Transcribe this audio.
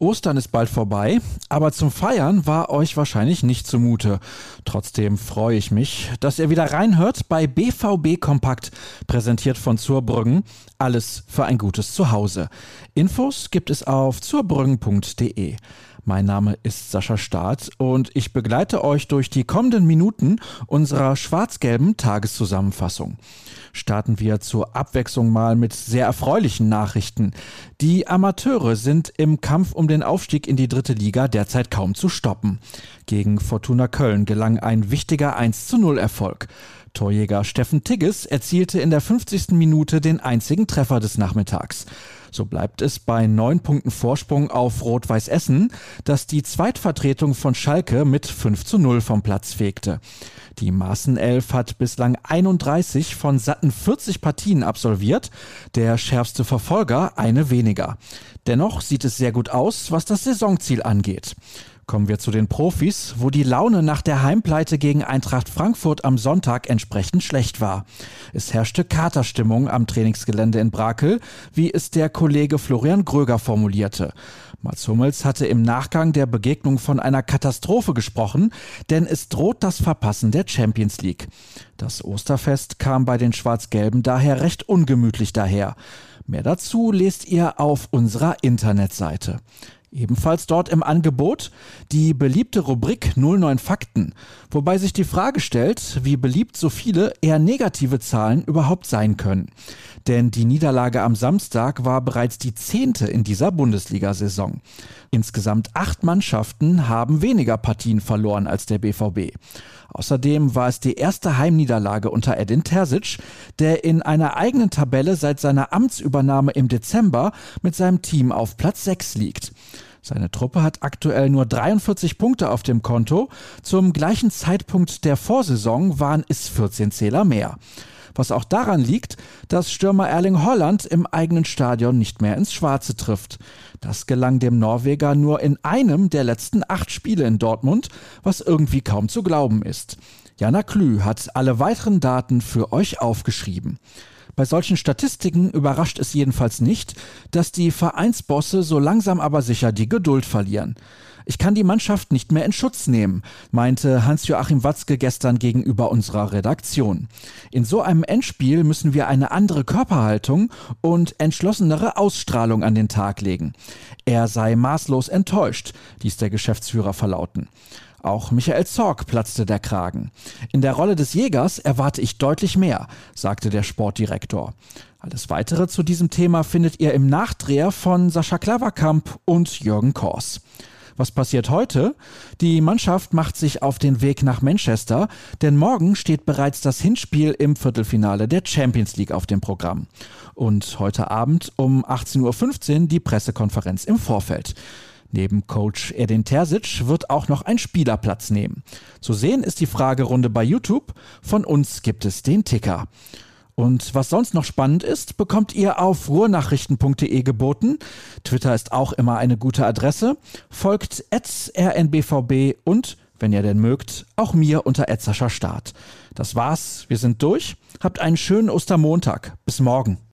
Ostern ist bald vorbei, aber zum Feiern war euch wahrscheinlich nicht zumute. Trotzdem freue ich mich, dass ihr wieder reinhört bei BVB Kompakt, präsentiert von Zurbrüggen. Alles für ein gutes Zuhause. Infos gibt es auf zurbrüggen.de. Mein Name ist Sascha Staat und ich begleite euch durch die kommenden Minuten unserer schwarz-gelben Tageszusammenfassung. Starten wir zur Abwechslung mal mit sehr erfreulichen Nachrichten. Die Amateure sind im Kampf um den Aufstieg in die dritte Liga derzeit kaum zu stoppen. Gegen Fortuna Köln gelang ein wichtiger 1 zu 0 Erfolg. Torjäger Steffen Tigges erzielte in der 50. Minute den einzigen Treffer des Nachmittags. So bleibt es bei neun Punkten Vorsprung auf Rot-Weiß Essen, das die Zweitvertretung von Schalke mit 5 zu 0 vom Platz fegte. Die Maßenelf hat bislang 31 von satten 40 Partien absolviert, der schärfste Verfolger eine weniger. Dennoch sieht es sehr gut aus, was das Saisonziel angeht. Kommen wir zu den Profis, wo die Laune nach der Heimpleite gegen Eintracht Frankfurt am Sonntag entsprechend schlecht war. Es herrschte Katerstimmung am Trainingsgelände in Brakel, wie es der Kollege Florian Gröger formulierte. Mats Hummels hatte im Nachgang der Begegnung von einer Katastrophe gesprochen, denn es droht das Verpassen der Champions League. Das Osterfest kam bei den Schwarz-Gelben daher recht ungemütlich daher. Mehr dazu lest ihr auf unserer Internetseite. Ebenfalls dort im Angebot die beliebte Rubrik 09 Fakten, wobei sich die Frage stellt, wie beliebt so viele eher negative Zahlen überhaupt sein können. Denn die Niederlage am Samstag war bereits die zehnte in dieser Bundesliga-Saison. Insgesamt acht Mannschaften haben weniger Partien verloren als der BVB. Außerdem war es die erste Heimniederlage unter Edin Terzic, der in einer eigenen Tabelle seit seiner Amtsübernahme im Dezember mit seinem Team auf Platz 6 liegt. Seine Truppe hat aktuell nur 43 Punkte auf dem Konto. Zum gleichen Zeitpunkt der Vorsaison waren es 14 Zähler mehr. Was auch daran liegt, dass Stürmer Erling Holland im eigenen Stadion nicht mehr ins Schwarze trifft. Das gelang dem Norweger nur in einem der letzten acht Spiele in Dortmund, was irgendwie kaum zu glauben ist. Jana Klü hat alle weiteren Daten für euch aufgeschrieben. Bei solchen Statistiken überrascht es jedenfalls nicht, dass die Vereinsbosse so langsam aber sicher die Geduld verlieren. Ich kann die Mannschaft nicht mehr in Schutz nehmen, meinte Hans-Joachim Watzke gestern gegenüber unserer Redaktion. In so einem Endspiel müssen wir eine andere Körperhaltung und entschlossenere Ausstrahlung an den Tag legen. Er sei maßlos enttäuscht, ließ der Geschäftsführer verlauten. Auch Michael Zorg platzte der Kragen. In der Rolle des Jägers erwarte ich deutlich mehr, sagte der Sportdirektor. Alles weitere zu diesem Thema findet ihr im Nachdreher von Sascha Klaverkamp und Jürgen Kors. Was passiert heute? Die Mannschaft macht sich auf den Weg nach Manchester, denn morgen steht bereits das Hinspiel im Viertelfinale der Champions League auf dem Programm. Und heute Abend um 18.15 Uhr die Pressekonferenz im Vorfeld. Neben Coach Edin Terzic wird auch noch ein Spieler Platz nehmen. Zu sehen ist die Fragerunde bei YouTube. Von uns gibt es den Ticker. Und was sonst noch spannend ist, bekommt ihr auf ruhrnachrichten.de geboten. Twitter ist auch immer eine gute Adresse. Folgt rnbvb und, wenn ihr denn mögt, auch mir unter Start. Das war's, wir sind durch. Habt einen schönen Ostermontag. Bis morgen.